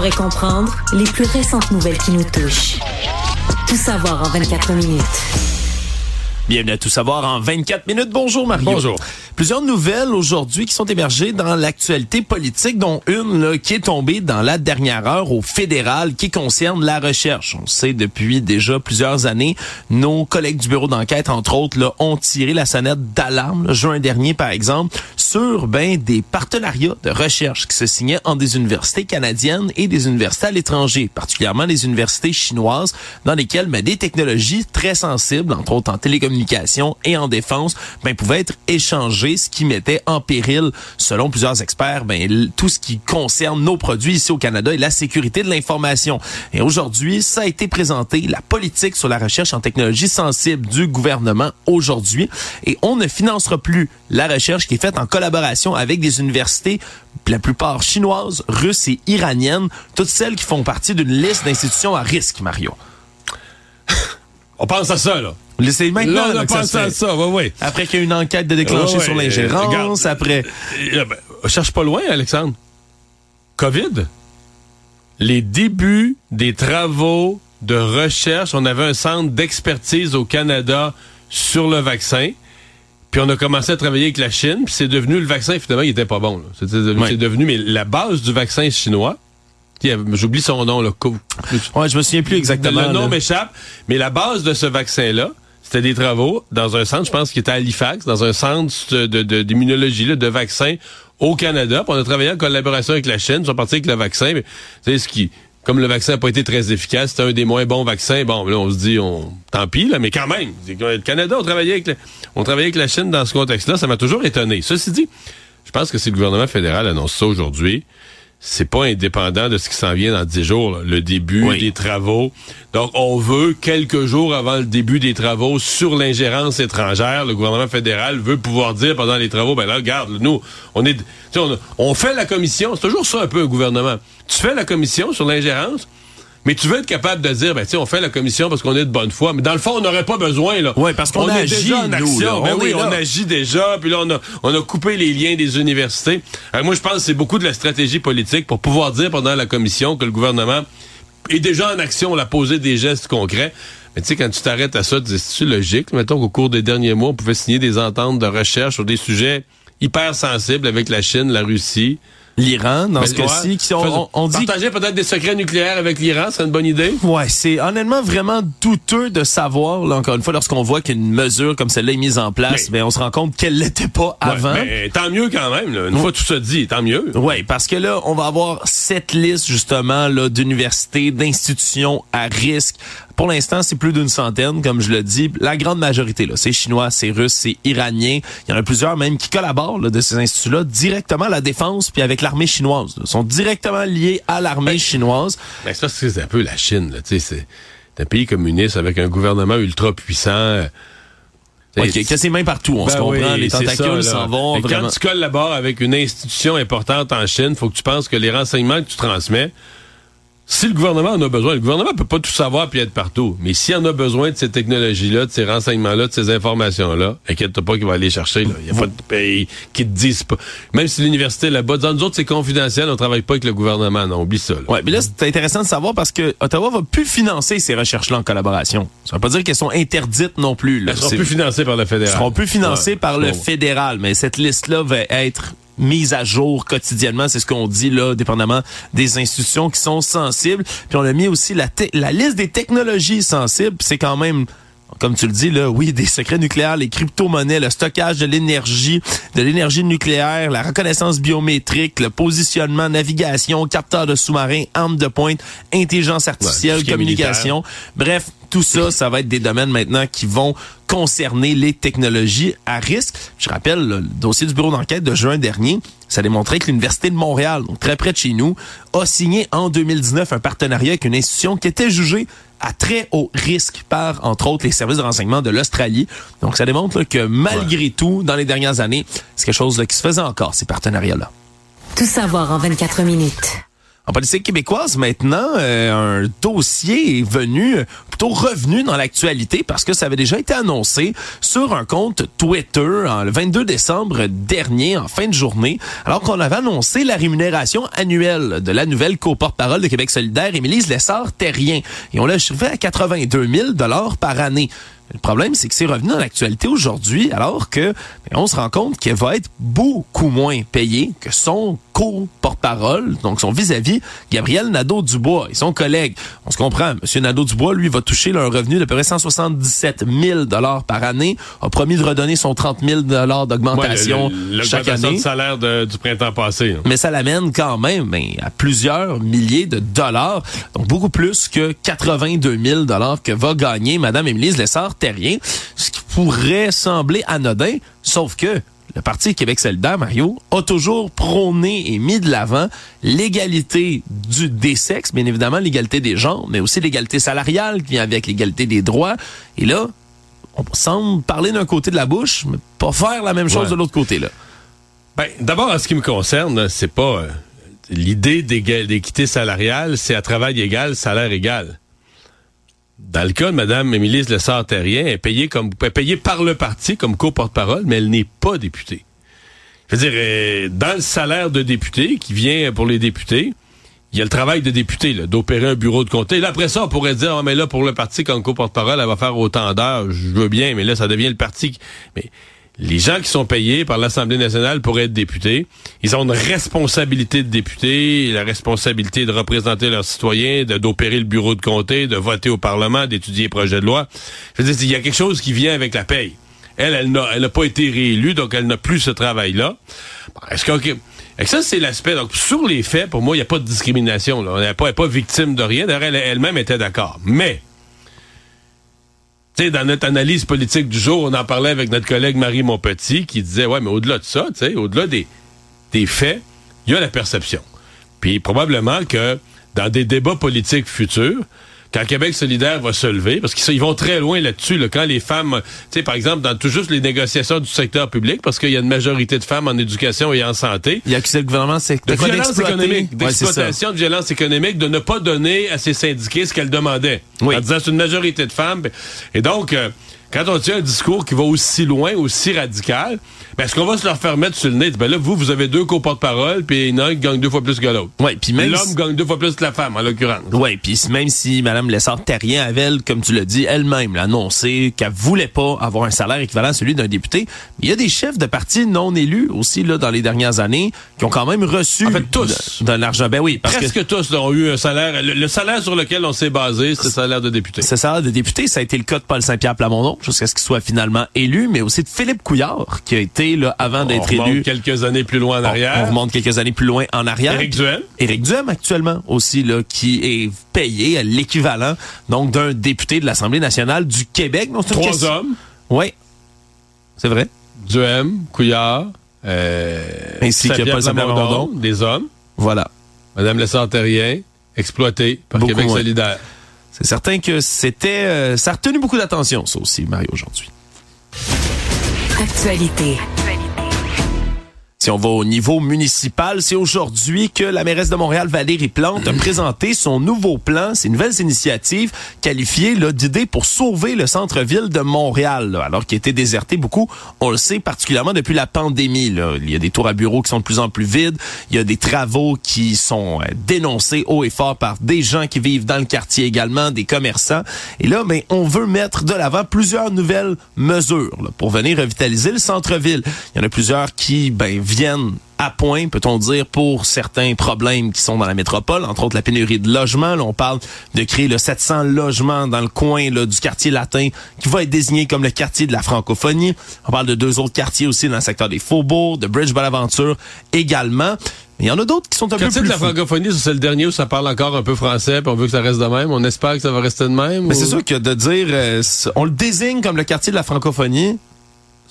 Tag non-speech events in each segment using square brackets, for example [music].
Savoir et comprendre les plus récentes nouvelles qui nous touchent. Tout savoir en 24 minutes. Bienvenue à Tout savoir en 24 minutes. Bonjour Mario. Bonjour. Plusieurs nouvelles aujourd'hui qui sont émergées dans l'actualité politique, dont une là, qui est tombée dans la dernière heure au fédéral qui concerne la recherche. On sait depuis déjà plusieurs années, nos collègues du bureau d'enquête, entre autres, là, ont tiré la sonnette d'alarme, juin dernier par exemple, sur ben, des partenariats de recherche qui se signaient entre des universités canadiennes et des universités à l'étranger, particulièrement les universités chinoises, dans lesquelles ben, des technologies très sensibles, entre autres en télécommunications et en défense, ben, pouvaient être échangées ce qui mettait en péril, selon plusieurs experts, ben, tout ce qui concerne nos produits ici au Canada et la sécurité de l'information. Et aujourd'hui, ça a été présenté, la politique sur la recherche en technologie sensible du gouvernement aujourd'hui. Et on ne financera plus la recherche qui est faite en avec des universités, la plupart chinoises, russes et iraniennes, toutes celles qui font partie d'une liste d'institutions à risque, Mario. On pense à ça, là. C'est maintenant Là, on là, que ça pensé se à ça, oui, oui. Après qu'il y a une enquête de déclenchée Ouais, sur l'ingérence, euh, après... Euh, ben, cherche pas loin, Alexandre. COVID. Les débuts des travaux de recherche. On avait un centre d'expertise au Canada sur le vaccin. Puis on a commencé à travailler avec la Chine. Puis c'est devenu le vaccin, finalement, il était pas bon. devenu. C'est devenu, mais la base du vaccin chinois. J'oublie son nom, là. Ouais, je me souviens plus exactement. le nom m'échappe, mais la base de ce vaccin-là, c'était des travaux dans un centre, je pense, qui était à Halifax, dans un centre de- de- d'immunologie, là, de vaccins au Canada. Puis on a travaillé en collaboration avec la Chine, ils sont partis avec le vaccin. Mais, tu sais, ce qui, comme le vaccin n'a pas été très efficace, c'était un des moins bons vaccins. Bon, là, on se dit, on, tant pis, mais quand même, c'est le Canada, on travaillait avec, on travaillait avec la Chine dans ce contexte-là. Ça m'a toujours étonné. Ceci dit, je pense que si le gouvernement fédéral annonce ça aujourd'hui, c'est pas indépendant de ce qui s'en vient dans 10 jours, là, le début Oui. des travaux. Donc, on veut, quelques jours avant le début des travaux sur l'ingérence étrangère, le gouvernement fédéral veut pouvoir dire pendant les travaux, ben là, regarde, nous, on est, tu sais, on, on fait la commission, c'est toujours ça un peu un gouvernement. Tu fais la commission sur l'ingérence, mais tu veux être capable de dire, ben, tu sais, on fait la commission parce qu'on est de bonne foi, mais dans le fond, on n'aurait pas besoin, là. Ouais, parce qu'on on est agit, déjà en nous, action. là. Ben On oui, on agit déjà, puis là, on a, on a coupé les liens des universités. Alors, moi, je pense que c'est beaucoup de la stratégie politique pour pouvoir dire pendant la commission que le gouvernement est déjà en action, on a posé des gestes concrets. Mais tu sais, quand tu t'arrêtes à ça, tu dis, c'est logique? Mettons qu'au cours des derniers mois, on pouvait signer des ententes de recherche sur des sujets hyper sensibles avec la Chine, la Russie. L'Iran, dans ce cas-ci, ouais. qui sont- on, on dit Partager peut-être des secrets nucléaires avec l'Iran, c'est une bonne idée? Ouais, c'est honnêtement vraiment douteux de savoir, là, encore une fois, lorsqu'on voit qu'une mesure comme celle-là est mise en place, Mais- ben, on se rend compte qu'elle l'était pas avant. Ouais, mais tant mieux quand même. Là. Une fois tout ça dit, tant mieux. Oui, parce que là, on va avoir cette liste justement là d'universités, d'institutions à risque. Pour l'instant, c'est plus d'une centaine, comme je le dis. La grande majorité, là, c'est chinois, c'est russe, c'est iranien. Il y en a plusieurs même qui collaborent là, de ces instituts-là directement à la défense puis avec l'armée chinoise. là. Ils sont directement liés à l'armée chinoise. Ben, ça, c'est un peu la Chine. Là, tu sais, c'est un pays communiste avec un gouvernement ultra puissant. euh, Ouais, sais, qui, a ses mains partout, on se Ben comprend. oui, les tentacules s'en vont vraiment. Quand tu collabores avec une institution importante en Chine, faut que tu penses que les renseignements que tu transmets, si le gouvernement en a besoin, le gouvernement peut pas tout savoir puis être partout. Mais s'il en a besoin de ces technologies-là, de ces renseignements-là, de ces informations-là, inquiète-toi pas qu'il va aller chercher. Il n'y a pas de pays qui te disent pas. Même si l'université là-bas, dans nous autres, c'est confidentiel, on travaille pas avec le gouvernement. Non, oublie ça. là. Ouais, mais là, c'est intéressant de savoir parce que Ottawa va plus financer ces recherches-là en collaboration. Ça veut pas dire qu'elles sont interdites non plus. Là. Elles seront plus financées par le fédéral. seront plus financés Ouais, par le fédéral, mais cette liste-là va être mise à jour quotidiennement, c'est ce qu'on dit là, dépendamment des institutions qui sont sensibles. Puis on a mis aussi la, la liste des technologies sensibles, c'est quand même comme tu le dis, là, oui, des secrets nucléaires, les crypto-monnaies, le stockage de l'énergie, de l'énergie nucléaire, la reconnaissance biométrique, le positionnement, navigation, capteur de sous-marins, armes de pointe, intelligence artificielle, communication. Bref, tout ça, ça va être des domaines maintenant qui vont concerner les technologies à risque. Je rappelle, le dossier du bureau d'enquête de juin dernier, ça démontrait que l'Université de Montréal, donc très près de chez nous, a signé en 2019 un partenariat avec une institution qui était jugée à très haut risque par, entre autres, les services de renseignement de l'Australie. Donc, ça démontre là, que malgré tout, dans les dernières années, c'est quelque chose là, qui se faisait encore, ces partenariats-là. Tout savoir en 24 minutes. En politique québécoise, maintenant, euh, un dossier est venu, plutôt revenu dans l'actualité parce que ça avait déjà été annoncé sur un compte Twitter le 22 décembre dernier, en fin de journée, alors qu'on avait annoncé la rémunération annuelle de la nouvelle co-porte-parole de Québec solidaire, Émilie Lessard-Terrien. Et on l'a à 82 000 par année. Le problème, c'est que c'est revenu dans l'actualité aujourd'hui, alors que ben, on se rend compte qu'elle va être beaucoup moins payée que son co-porte-parole, donc son vis-à-vis, Gabriel Nadeau-Dubois et son collègue. On se comprend, M. Nadeau-Dubois, lui, va toucher un revenu d'à peu près 177 000 par année, a promis de redonner son 30 000 d'augmentation ouais, chaque année. de salaire de, du printemps passé. Hein. Mais ça l'amène quand même ben, à plusieurs milliers de dollars, donc beaucoup plus que 82 000 que va gagner Mme Émilie Lessard terrien, ce qui pourrait sembler anodin, sauf que le Parti Québec solidaire, Mario, a toujours prôné et mis de l'avant l'égalité du des sexes, bien évidemment l'égalité des genres, mais aussi l'égalité salariale qui vient avec l'égalité des droits. Et là, on semble parler d'un côté de la bouche, mais pas faire la même chose Ouais. de l'autre côté là. Ben, d'abord, en ce qui me concerne, c'est pas euh, l'idée d'égal- d'équité salariale, c'est à travail égal, salaire égal. Dans le cas de Mme Émilie Lessard-Terrien, elle est payée comme est payée par le parti comme co-porte-parole, mais elle n'est pas députée. Je veux dire, euh, dans le salaire de député qui vient pour les députés, il y a le travail de député, d'opérer un bureau de comté. Là, après ça, on pourrait dire, Ah, mais là, pour le parti, comme co-porte-parole, elle va faire autant d'heures. Je veux bien, mais là, ça devient le parti. Les gens qui sont payés par l'Assemblée nationale pour être députés, ils ont une responsabilité de député, la responsabilité de représenter leurs citoyens, d'opérer le bureau de comté, de voter au Parlement, d'étudier les projets de loi. Je veux dire, il y a quelque chose qui vient avec la paye. Elle, elle n'a, elle pas été réélue, donc elle n'a plus ce travail-là. Est-ce que, ok. Et ça, c'est l'aspect. Donc, sur les faits, pour moi, il n'y a pas de discrimination. Là. On n'est pas, elle pas victime de rien. D'ailleurs, elle, elle-même était d'accord. Mais, dans notre analyse politique du jour, on en parlait avec notre collègue Marie Monpetit, qui disait, ouais, mais au-delà de ça, tu au-delà des faits, il y a la perception. Puis, probablement que dans des débats politiques futurs, quand Québec solidaire va se lever, parce qu'ils ils vont très loin là-dessus, là, quand les femmes, tu sais, par exemple, dans tout juste les négociations du secteur public, parce qu'il y a une majorité de femmes en éducation et en santé, Il a accusé le gouvernement, c'est de violence économique, Ouais, d'exploitation de violence économique, de ne pas donner à ses syndiqués ce qu'elles demandaient. Oui. En disant c'est une majorité de femmes. Et donc, euh, quand on tient un discours qui va aussi loin, aussi radical, est-ce qu'on va se leur faire mettre sur le nez? Ben là, vous, vous avez deux co-porte-parole, puis il y en a un qui gagne deux fois plus que l'autre. Ouais, puis même L'homme si- gagne deux fois plus que la femme, en l'occurrence. Oui, puis même si Mme Lessard-Terrien avait, comme tu l'as dit, elle-même annoncé qu'elle voulait pas avoir un salaire équivalent à celui d'un député, il y a des chefs de partis non élus aussi là dans les dernières années qui ont quand même reçu En fait, tous. de- d'un argent. Ben oui, parce que Presque tous là, ont eu un salaire. Le, le salaire sur lequel on s'est basé, c'est le salaire de député. ce salaire de député, ça a été le cas de Paul Saint-Pierre Plamondon jusqu'à ce qu'il soit finalement élu, mais aussi de Philippe Couillard qui a été là avant On d'être remonte élu. quelques années plus loin en arrière. On, remonte quelques années plus loin en arrière. Éric Duhem. Éric Duhem actuellement aussi là qui est payé à l'équivalent donc d'un député de l'Assemblée nationale du Québec. Donc, Trois question- hommes. Oui. C'est vrai. Duhem, Couillard, euh, Ainsi que Paul des hommes. Voilà. Madame Lessard-Terrien, exploitée par Beaucoup Québec moins. solidaire. C'est certain que c'était euh, ça a retenu beaucoup d'attention ça aussi Mario aujourd'hui. Actualité. Si on va au niveau municipal, c'est aujourd'hui que la mairesse de Montréal, Valérie Plante, a présenté son nouveau plan, ses nouvelles initiatives qualifiées là, d'idées pour sauver le centre-ville de Montréal, là, alors qu'il était déserté beaucoup, on le sait, particulièrement depuis la pandémie. Là. Il y a des tours à bureaux qui sont de plus en plus vides, il y a des travaux qui sont euh, dénoncés haut et fort par des gens qui vivent dans le quartier également, des commerçants. Et là, ben, on veut mettre de l'avant plusieurs nouvelles mesures là, pour venir revitaliser le centre-ville. Il y en a plusieurs qui ben, viennent à point, peut-on dire, pour certains problèmes qui sont dans la métropole, entre autres la pénurie de logements. Là, on parle de créer le 700 logements dans le coin là, du quartier latin qui va être désigné comme le quartier de la francophonie. On parle de deux autres quartiers aussi dans le secteur des Faubourgs, de Bridge Bonaventure également. Mais il y en a d'autres qui sont un peu Quartier plus de la fous. francophonie, c'est le dernier où ça parle encore un peu français, puis on veut que ça reste de même. On espère que ça va rester de même. Mais ou- c'est sûr que de dire, euh, on le désigne comme le quartier de la francophonie,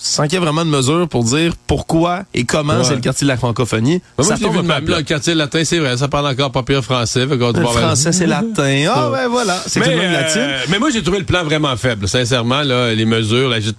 sans qu'il y ait vraiment de mesure pour dire pourquoi et comment Ouais. c'est le quartier de la francophonie. Ben, moi, ça tombe vu même. le quartier latin, c'est vrai, ça parle encore pas pire français. Fait Le français, c'est latin. Ah, ben voilà. C'est mais, euh, latine. mais moi, j'ai trouvé le plan vraiment faible. Sincèrement, là, les mesures, là, j'ai-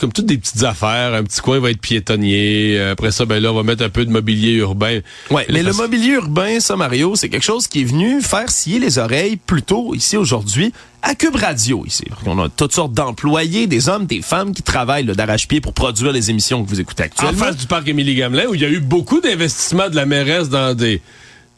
comme toutes des petites affaires. Un petit coin va être piétonnier. Euh, Après ça, ben là, on va mettre un peu de mobilier urbain. Ouais, mais le mobilier urbain, ça, Mario, c'est quelque chose qui est venu faire scier les oreilles plus tôt ici aujourd'hui à Cube Radio ici. On a toutes sortes d'employés, des hommes, des femmes qui travaillent d'arrache-pied pour produire les émissions que vous écoutez En actuellement. face du parc Émilie Gamelin, où il y a eu beaucoup d'investissements de la mairesse dans des,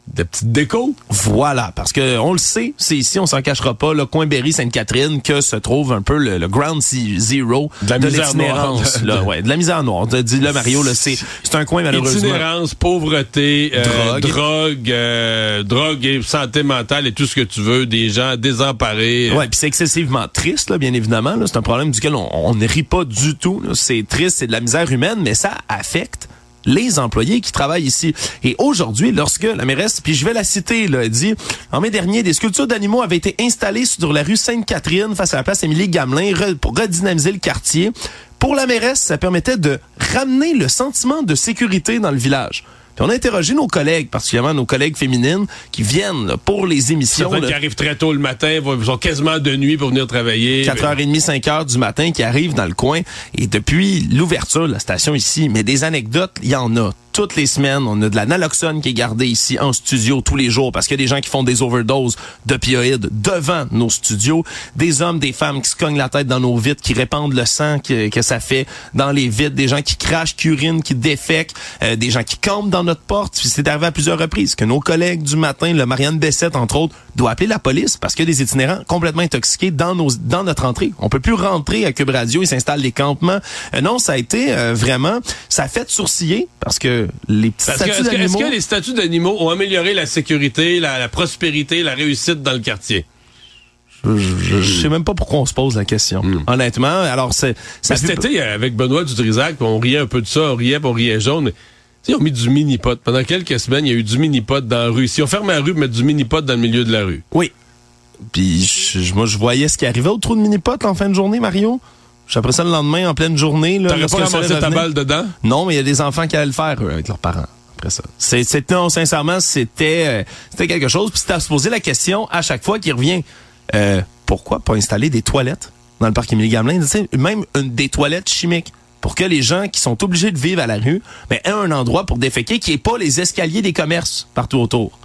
des petites décos. Voilà, parce que on le sait, c'est ici, on s'en cachera pas, le coin Berry Sainte-Catherine que se trouve un peu le, le ground ze- zero De la misère l'itinérance, là, ouais, de la misère noire. De- Dis-le Mario, là, c'est c'est un coin malheureusement. Itinérance, pauvreté, euh, Drogue. drogue, euh, drogue et santé mentale et tout ce que tu veux, des gens désemparés. Ouais, puis c'est excessivement triste, là, bien évidemment. C'est un problème duquel on, on ne rit pas du tout. C'est triste, c'est de la misère humaine, mais ça affecte les employés qui travaillent ici. Et aujourd'hui, lorsque la mairesse, puis je vais la citer, là, elle dit, en mai dernier, des sculptures d'animaux avaient été installées sur la rue Sainte-Catherine face à la place Émilie Gamelin re- pour redynamiser le quartier. Pour la mairesse, ça permettait de ramener le sentiment de sécurité dans le village. Puis on a interrogé nos collègues, particulièrement nos collègues féminines, qui viennent là, pour les émissions. Certaines là. qui arrivent très tôt le matin, vont- sont quasiment de nuit pour venir travailler. 4h30, 5h du matin qui arrivent dans le coin. Et depuis l'ouverture de la station ici, mais des anecdotes, il y en a. Toutes les semaines, on a de la naloxone qui est gardée ici en studio tous les jours parce qu'il y a des gens qui font des overdoses d'opioïdes devant nos studios. Des hommes, des femmes qui se cognent la tête dans nos vitres, qui répandent le sang que, que ça fait dans les vitres. Des gens qui crachent, qui urinent, qui défèquent. euh, des gens qui campent dans notre porte. Puis C'est arrivé à plusieurs reprises que nos collègues du matin, le Marianne Bessette, entre autres, doit appeler la police parce qu'il y a des itinérants complètement intoxiqués dans nos dans notre entrée. On peut plus rentrer à Cube Radio, ils s'installent des campements. Euh, non, ça a été euh, vraiment, ça a fait sourciller parce que les petits Parce que, statues est-ce, que, d'animaux... les statuts d'animaux ont amélioré la sécurité, la, la prospérité, la réussite dans le quartier? Je, je- je sais même pas pourquoi on se pose la question. Honnêtement, alors c'est cet été, avec Benoît Dutrisac, on riait un peu de ça, on riait, on riait jaune. Tu sais, ils ont mis du mini-pot. Pendant quelques semaines, il y a eu du mini-pot dans la rue. Si on ferme la rue, mettre du mini-pot dans le milieu de la rue. Oui. Puis je- moi je voyais ce qui arrivait au trou de mini-pot en fin de journée, Mario. Après ça le lendemain en pleine journée T'aurais pas ramassé ta balle dedans? Non, mais il y a des enfants qui allaient le faire eux, avec leurs parents après ça. C'est, c'est- non, sincèrement, c'était, euh, c'était quelque chose. Puis c'était à se poser la question à chaque fois qu'il revient. euh, pourquoi pas installer des toilettes dans le parc Émilie Gamelin, Tu sais, même une, des toilettes chimiques pour que les gens qui sont obligés de vivre à la rue, ben, aient un endroit pour déféquer qui est pas les escaliers des commerces partout autour.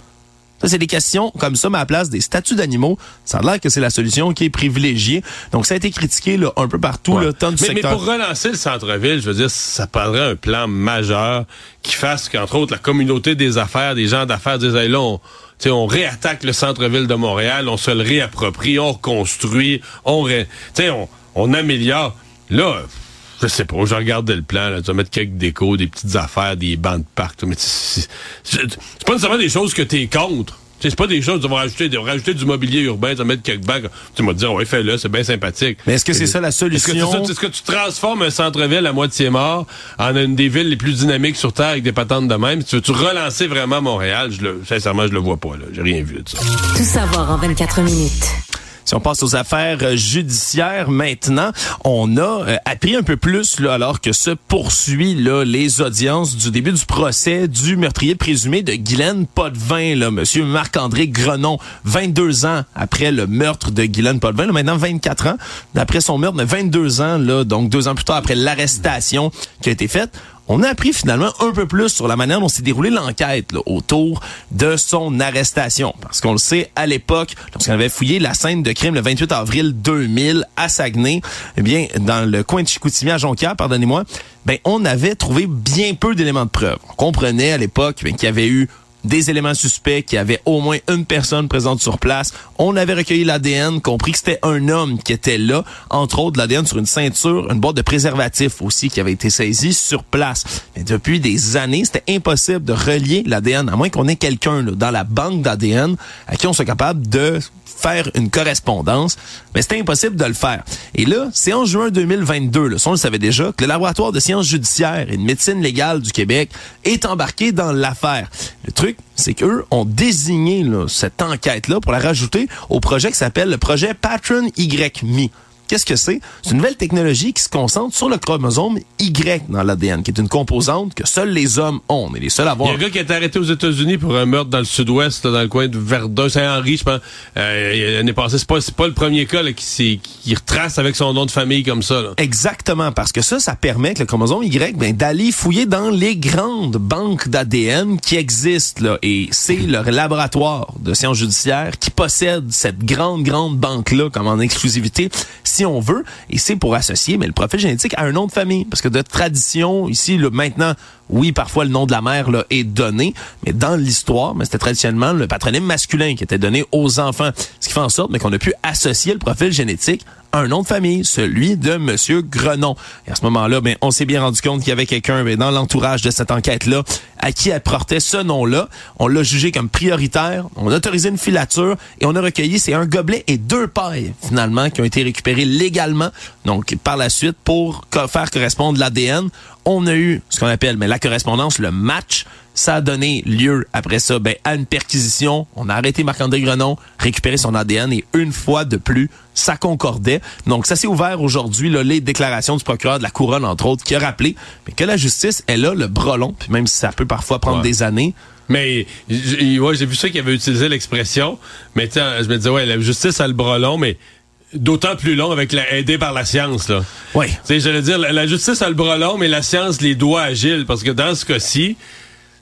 Ça, c'est des questions comme ça, mais à la place des statuts d'animaux, ça a l'air que c'est la solution qui est privilégiée. Donc, ça a été critiqué là, un peu partout, Ouais. là, tant du mais, mais secteur. pour relancer le centre-ville, je veux dire, ça prendrait un plan majeur qui fasse qu'entre autres, la communauté des affaires, des gens d'affaires disent, Hey, là, on, tu sais, on réattaque le centre-ville de Montréal, on se le réapproprie, on reconstruit, on, ré, tu sais, on, on améliore. Là, je sais pas, je regardais le plan, là, tu vas mettre quelques décos, des petites affaires, des bancs de parc, tout, mais c'est pas nécessairement des choses que t'es contre. Tu sais, C'est pas des choses, tu vas rajouter, rajouter du mobilier urbain, tu vas mettre quelques bancs. Tu vas te dire, ouais, fais-le, c'est bien sympathique. Mais est-ce que c'est ça la Est-ce que, solution? est-ce que tu transformes un centre-ville à moitié mort en une des villes les plus dynamiques sur Terre avec des patentes de même? Tu veux-tu relancer vraiment Montréal? Je le, sincèrement, je le vois pas, là. J'ai rien vu de ça. Tout savoir en 24 minutes. Si on passe aux affaires euh, judiciaires maintenant, on a euh, appris un peu plus là, alors que se poursuit là, les audiences du début du procès du meurtrier présumé de Guylaine Potvin, là, monsieur Marc-André Grenon, 22 ans après le meurtre de Guylaine Potvin, là, maintenant 24 ans d'après son meurtre, mais 22 ans là, donc deux ans plus tard après l'arrestation qui a été faite. On a appris finalement un peu plus sur la manière dont s'est déroulée l'enquête autour de son arrestation. Parce qu'on le sait, à l'époque, lorsqu'on avait fouillé la scène de crime le 28 avril 2000 à Saguenay, eh bien, dans le coin de Chicoutimi à Jonquière, pardonnez-moi, ben, on avait trouvé bien peu d'éléments de preuve. On comprenait à l'époque ben, qu'il y avait eu des éléments suspects, qu'il y avait au moins une personne présente sur place. On avait recueilli l'ADN, compris que c'était un homme qui était là, entre autres l'ADN sur une ceinture, une boîte de préservatifs aussi qui avait été saisie sur place. Mais depuis des années, c'était impossible de relier l'ADN, à moins qu'on ait quelqu'un dans la banque d'ADN à qui on soit capable de faire une correspondance, mais c'était impossible de le faire. Et là, c'est en juin 2022, là, on le savait déjà, que le laboratoire de sciences judiciaires et de médecine légale du Québec est embarqué dans l'affaire. Le truc, c'est qu'eux ont désigné là, cette enquête-là pour la rajouter au projet qui s'appelle le projet Patron YMI. Qu'est-ce que c'est? C'est une nouvelle technologie qui se concentre sur le chromosome Y dans l'ADN, qui est une composante que seuls les hommes ont, mais les seuls à avoir. Il y a un gars qui a été arrêté aux États-Unis pour un meurtre dans le sud-ouest, dans le coin de Verdun, Saint-Henri, je pense. Euh, l'année passée, c'est pas, pas le premier cas là, qui, qui retrace avec son nom de famille comme ça. Là. Exactement, parce que ça, ça permet que le chromosome Y ben, d'aller fouiller dans les grandes banques d'ADN qui existent. Là, et c'est le laboratoire de sciences judiciaires qui possède cette grande, grande banque-là comme en exclusivité si on veut, et c'est pour associer mais le profil génétique à un nom de famille. Parce que de tradition, ici, le, maintenant, oui, parfois le nom de la mère là, est donné, mais dans l'histoire, mais c'était traditionnellement le patronyme masculin qui était donné aux enfants. Ce qui fait en sorte mais qu'on a pu associer le profil génétique un nom de famille, celui de Monsieur Grenon. Et à ce moment-là, ben, on s'est bien rendu compte qu'il y avait quelqu'un ben, dans l'entourage de cette enquête-là à qui elle portait ce nom-là. On l'a jugé comme prioritaire, on a autorisé une filature et on a recueilli, c'est un gobelet et deux pailles, finalement, qui ont été récupérés légalement, donc par la suite, pour faire correspondre l'ADN on a eu ce qu'on appelle mais la correspondance, le match. Ça a donné lieu après ça ben, à une perquisition. On a arrêté Marc-André Grenon, récupéré son ADN et une fois de plus, ça concordait. Donc ça s'est ouvert aujourd'hui, les déclarations du procureur de la Couronne, entre autres, qui a rappelé mais que la justice, elle a le brelon, puis même si ça peut parfois prendre des années, mais ouais, j'ai vu ça qu'il avait utilisé l'expression. Mais je me disais, ouais, la justice a le brelon, mais d'autant plus long avec la aidé par la science là. Oui. Tu j'allais dire la, justice a le bras long mais la science les doigts agiles parce que dans ce cas-ci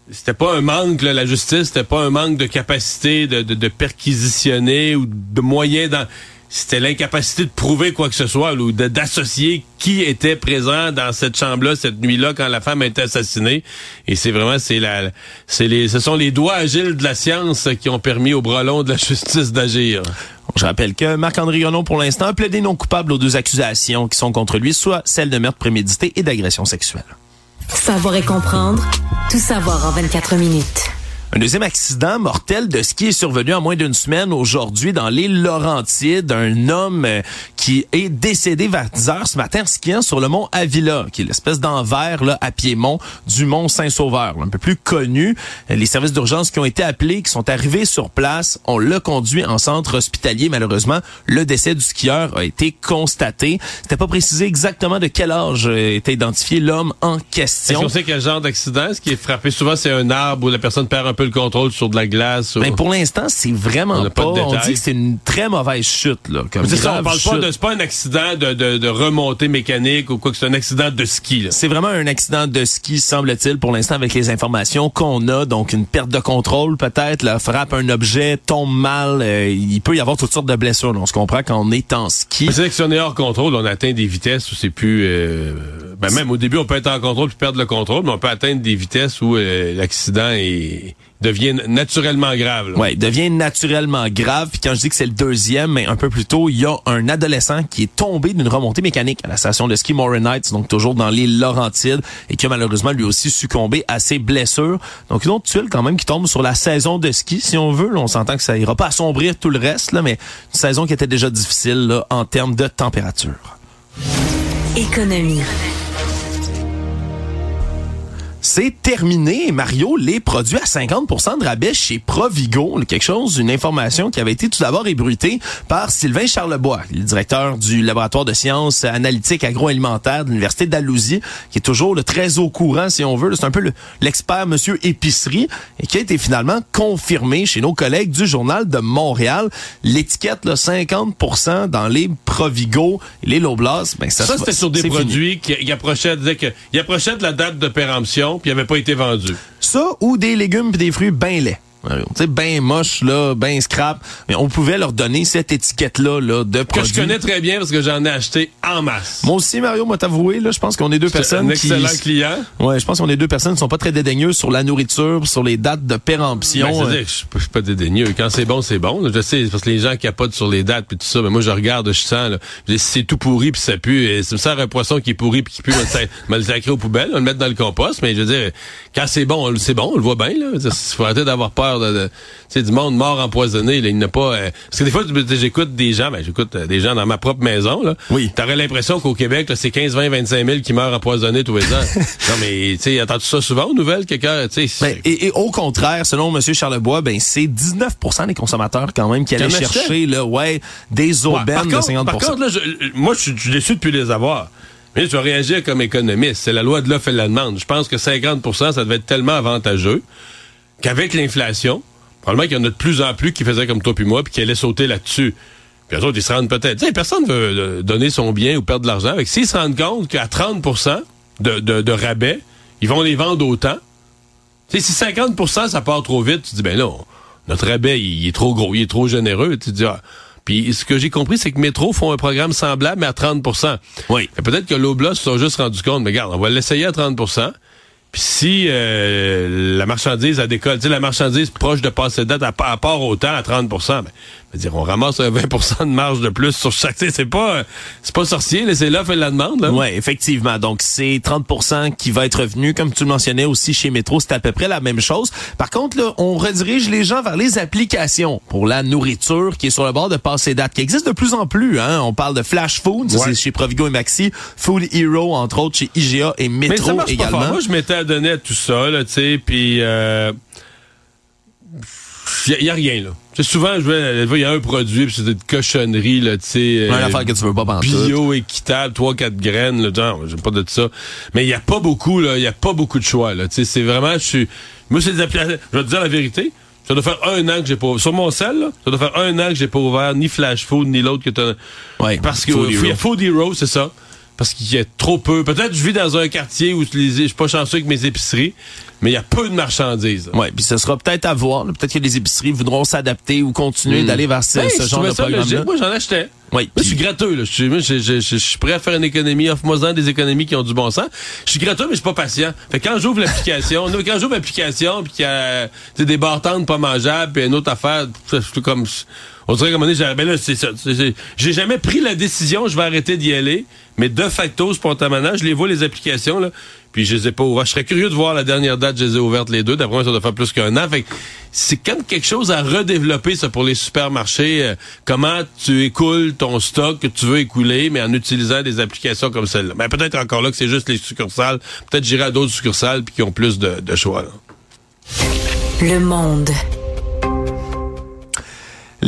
c'était pas un manque la justice c'était pas un manque de capacité de, de, de perquisitionner ou de moyens dans c'était l'incapacité de prouver quoi que ce soit ou d'associer qui était présent dans cette chambre-là cette nuit-là quand la femme a été assassinée. Et c'est vraiment c'est la c'est les ce sont les doigts agiles de la science qui ont permis au bras long de la [laughs] justice d'agir. Je rappelle que Marc-André Renaud, pour l'instant, a plaidé non coupable aux deux accusations qui sont contre lui, soit celle de meurtre prémédité et d'agression sexuelle. Savoir et comprendre, tout savoir en 24 minutes. Un deuxième accident mortel de ski est survenu en moins d'une semaine aujourd'hui dans l'île Laurentides. Un homme euh, qui est décédé vers 10 heures ce matin skiant sur le mont Avila, qui est l'espèce d'envers là, à Piémont du mont Saint-Sauveur, un peu plus connu. Les services d'urgence qui ont été appelés, qui sont arrivés sur place, on l'a conduit en centre hospitalier. Malheureusement, le décès du skieur a été constaté. C'était pas précisé exactement de quel âge était identifié l'homme en question. Est-ce qu'on sait quel genre d'accident? Ce qui est frappé souvent, c'est un arbre où la personne perd un peu le contrôle sur de la glace. Mais ben, pour l'instant, c'est vraiment pas. on dit que c'est une très mauvaise chute là. Comme ça, on parle pas de c'est pas un accident de, de, de, remontée mécanique ou quoi que c'est un accident de ski. C'est vraiment un accident de ski, semble-t-il, pour l'instant, avec les informations qu'on a. Donc, une perte de contrôle, peut-être, la frappe un objet, tombe mal. Euh, il peut y avoir toutes sortes de blessures. on se comprend quand on est en ski. C'est que si on est hors contrôle, on atteint des vitesses où c'est plus... Euh, ben même au début, on peut être en contrôle puis perdre le contrôle, mais on peut atteindre des vitesses où euh, l'accident est devient naturellement grave. Oui, devient naturellement grave. Puis quand je dis que c'est le deuxième, mais un peu plus tôt, il y a un adolescent qui est tombé d'une remontée mécanique à la station de ski Morin Heights, donc toujours dans l'île Laurentide, et qui a malheureusement lui aussi succombé à ses blessures. Donc une autre tuile quand même qui tombe sur la saison de ski, si on veut. on s'entend que ça ira pas assombrir tout le reste, là, mais une saison qui était déjà difficile là, en termes de température. Économie. C'est terminé, Mario, les produits à 50% de rabais chez Provigo. Quelque chose, une information qui avait été tout d'abord ébruitée par Sylvain Charlebois, le directeur du laboratoire de sciences analytiques agroalimentaires de l'Université d'Alousie, qui est toujours le très au courant, si on veut. C'est un peu l'expert monsieur épicerie et qui a été finalement confirmé chez nos collègues du Journal de Montréal. L'étiquette, 50% dans les Provigo les Loblas, ben ça, ça c'était sur des produits qui, approchaient, qui approchaient de la date de péremption puis il n'avait pas été vendu. Ça ou des légumes et des fruits bien laids. Tu sais, ben moche, là, ben scrap. Mais on pouvait leur donner cette étiquette-là là, de produits. Que je connais très bien parce que j'en ai acheté en masse. Moi aussi, Mario, moi t'avoué, là, je pense qu'on est deux personnes un excellent client. Ouais, je pense qu'on est deux personnes qui sont pas très dédaigneuses sur la nourriture, sur les dates de péremption. Ben, euh. je, suis pas dédaigneux. Quand c'est bon, c'est bon. Je sais, parce que les gens capotent sur les dates puis tout ça. Mais moi, je regarde, je sens, là. Si c'est tout pourri puis ça pue, et ça me sert un poisson qui est pourri puis qui pue, on le sacrer aux poubelles, on le mettre dans le compost. Mais je veux dire, quand c'est bon, c'est bon, on le voit bien, là. Il faut arrêter d'avoir peur de, du monde mort empoisonné. Là, il n'a pas. Euh, parce que des fois, j'écoute des gens, ben, j'écoute euh, des gens dans ma propre maison. Là. Oui. T'aurais l'impression qu'au Québec, c'est 15, 20, 25 000 qui meurent empoisonnés tous les ans. [laughs] non, mais tu sais, attends ça souvent aux nouvelles, quelqu'un, tu sais. Ben, et, et, au contraire, selon M. Charlebois, ben c'est 19% des consommateurs quand même qui allaient chercher là, ouais, des aubaines de 50 Par contre, là, je, moi, je suis déçu de plus les avoir. Mais je vais réagir comme économiste. C'est la loi de l'offre et de la demande. Je pense que 50% ça devait être tellement avantageux qu'avec l'inflation, probablement qu'il y en a de plus en plus qui faisaient comme toi puis moi puis qui allaient sauter là-dessus. Puis eux autres, ils se rendent peut-être. Personne veut euh, donner son bien ou perdre de l'argent. Avec s'ils se rendent compte qu'à 30 de, de, de, rabais, ils vont les vendre autant. Tu sais, si 50% ça part trop vite, tu dis, ben là, notre rabais, il, est trop gros, il est trop généreux. Tu dis, ah. Puis ce que j'ai compris, c'est que Métro font un programme semblable, mais à 30% Oui. Peut-être que l'Oblas se sont juste rendu compte, mais regarde, on va l'essayer à 30 puis si euh, la marchandise a décolle, tu sais, la marchandise proche de passer date à, à part autant à 30 ben, dire, on ramasse 20% de marge de plus sur chaque. C'est pas, c'est pas sorcier, c'est l'offre et la demande. Oui, effectivement. Donc c'est 30% qui va être revenu, comme tu le mentionnais aussi chez Métro, c'est à peu près la même chose. Par contre, là, on redirige les gens vers les applications pour la nourriture qui est sur le bord de passer date, qui existe de plus en plus. Hein? On parle de Flash Food, c'est chez Provigo et Maxi, Food Hero entre autres chez IGA et Métro également. Moi, je m'étais adonné à tout ça, là, tu sais, puis. Euh il y, a rien, là. sais, souvent, je vais, il y a un produit, puis c'est une cochonnerie, là, tu sais. Une affaire que tu veux pas penser. Bio, équitable, trois, quatre graines, là, genre, j'aime pas de ça. Mais il y a pas beaucoup, là, il y a pas beaucoup de choix, là. Tu sais, c'est vraiment, je suis, moi, c'est des applications, je vais te dire la vérité. Ça doit faire un an que j'ai pas Sur mon sel, là, ça doit faire un an que j'ai pas ouvert ni Flash Food, ni l'autre que t'as. Ouais. Parce que, il y a Food Hero, c'est ça parce qu'il y a trop peu. Peut-être je vis dans un quartier où je suis pas chanceux avec mes épiceries, mais il y a peu de marchandises. Oui, puis ce sera peut-être à voir. Peut-être que les épiceries voudront s'adapter ou continuer hmm. d'aller vers ce, ben, genre de programme Moi, j'en achetais. Oui. Je suis gratteux. Là. Je, suis prêt à faire une économie. Offre-moi des économies qui ont du bon sens. Je suis gratteux, mais je suis pas patient. Fait quand j'ouvre l'application, [laughs] quand j'ouvre l'application, puis qu'il y a des bartendes pas mangeables, puis une autre affaire, comme... On dirait comme on est, ben là, c'est ça. J'ai jamais pris la décision, je vais arrêter d'y aller, mais de facto, spontanément, je les vois les applications, là, puis je les ai pas ouvertes. Je serais curieux de voir la dernière date, je les ai ouvertes les deux. D'après moi, ça doit faire plus qu'un an. Fait c'est quand quelque chose à redévelopper, ça, pour les supermarchés. Euh, comment tu écoules ton stock que tu veux écouler, mais en utilisant des applications comme celle-là. Mais ben, peut-être encore là que c'est juste les succursales. Peut-être j'irai à d'autres succursales puis qui ont plus de, de choix. Le monde.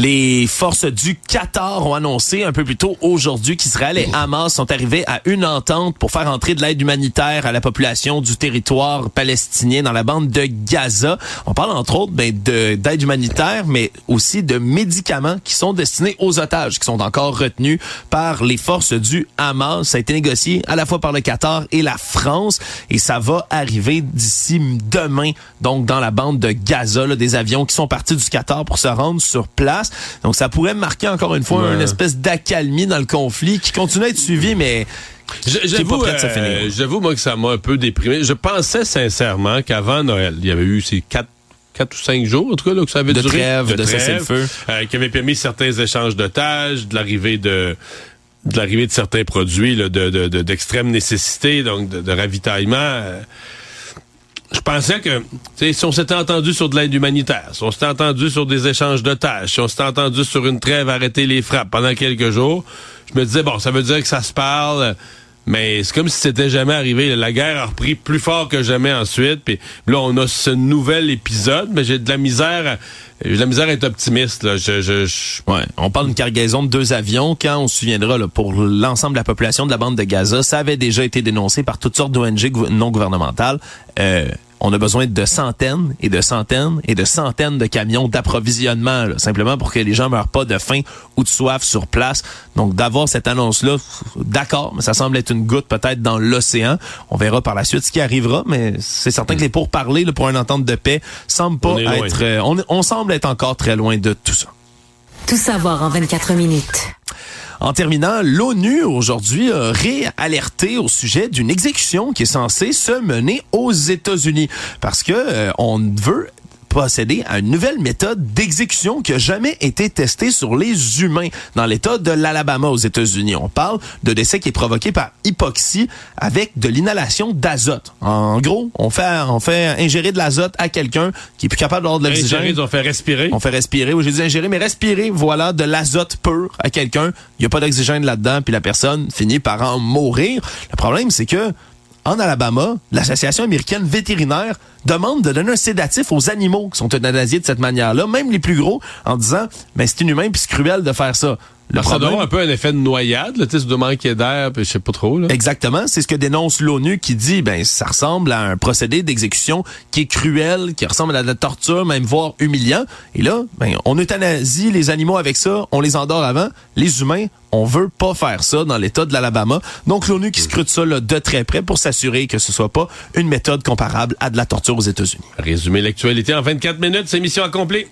Les forces du Qatar ont annoncé un peu plus tôt aujourd'hui qu'Israël et Hamas sont arrivés à une entente pour faire entrer de l'aide humanitaire à la population du territoire palestinien dans la bande de Gaza. On parle entre autres ben, d'aide humanitaire, mais aussi de médicaments qui sont destinés aux otages, qui sont encore retenus par les forces du Hamas. Ça a été négocié à la fois par le Qatar et la France, et ça va arriver d'ici demain, donc dans la bande de Gaza, là, des avions qui sont partis du Qatar pour se rendre sur place. Donc, ça pourrait marquer encore une fois une espèce d'accalmie dans le conflit qui continue à être suivi, mais J'avoue, euh, j'avoue moi que ça m'a un peu déprimé. Je pensais sincèrement qu'avant Noël, il y avait eu ces quatre quatre ou cinq jours, en tout cas, là, que ça avait de duré. Trêve, de, cessez-le-feu. Euh, qui avait permis certains échanges d'otages, de l'arrivée de de l'arrivée de certains produits là, de, d'extrême nécessité, donc de, ravitaillement. Euh, je pensais que si on s'était entendu sur de l'aide humanitaire, si on s'était entendu sur des échanges de tâches, si on s'était entendu sur une trêve arrêter les frappes pendant quelques jours, je me disais, bon, ça veut dire que ça se parle, mais c'est comme si c'était jamais arrivé. La guerre a repris plus fort que jamais ensuite. Puis là, on a ce nouvel épisode, mais j'ai de la misère. J'ai de la misère à être optimiste. On parle d'une cargaison de deux avions. Quand on se souviendra, pour l'ensemble de la population de la bande de Gaza, ça avait déjà été dénoncé par toutes sortes d'ONG non gouvernementales. Euh, on a besoin de centaines et de centaines et de centaines de camions d'approvisionnement, simplement pour que les gens meurent pas de faim ou de soif sur place. Donc d'avoir cette annonce-là, d'accord, mais ça semble être une goutte peut-être dans l'océan. On verra par la suite ce qui arrivera, mais c'est certain que les pourparlers là, pour une entente de paix semblent pas être... Euh, on, on semble être encore très loin de tout ça. Tout savoir en 24 minutes. En terminant, l'ONU aujourd'hui a réalerté au sujet d'une exécution qui est censée se mener aux États-Unis. Parce que euh, on veut procédé à une nouvelle méthode d'exécution qui a jamais été testée sur les humains dans l'État de l'Alabama aux États-Unis. On parle de décès qui est provoqué par hypoxie avec de l'inhalation d'azote. En gros, on fait, on fait ingérer de l'azote à quelqu'un qui est plus capable d'avoir de l'oxygène. On fait respirer. On fait respirer. Oui, j'ai dit ingérer, mais respirer, voilà, de l'azote pur à quelqu'un. Il n'y a pas d'oxygène là-dedans, puis la personne finit par en mourir. Le problème, c'est que en Alabama, l'Association américaine vétérinaire demande de donner un sédatif aux animaux qui sont euthanasiés de cette manière-là, même les plus gros, en disant, mais c'est inhumain puis c'est cruel de faire ça. Le ça doit un peu un effet de noyade, sais, ça doit manquer d'air, je sais pas trop. Là. Exactement, c'est ce que dénonce l'ONU qui dit, ben ça ressemble à un procédé d'exécution qui est cruel, qui ressemble à de la torture, même voire humiliant. Et là, ben on euthanasie les animaux avec ça, on les endort avant. Les humains, on veut pas faire ça dans l'État de l'Alabama. Donc l'ONU qui scrute ça là, de très près pour s'assurer que ce soit pas une méthode comparable à de la torture aux États-Unis. Résumer l'actualité en 24 minutes, c'est mission accomplie.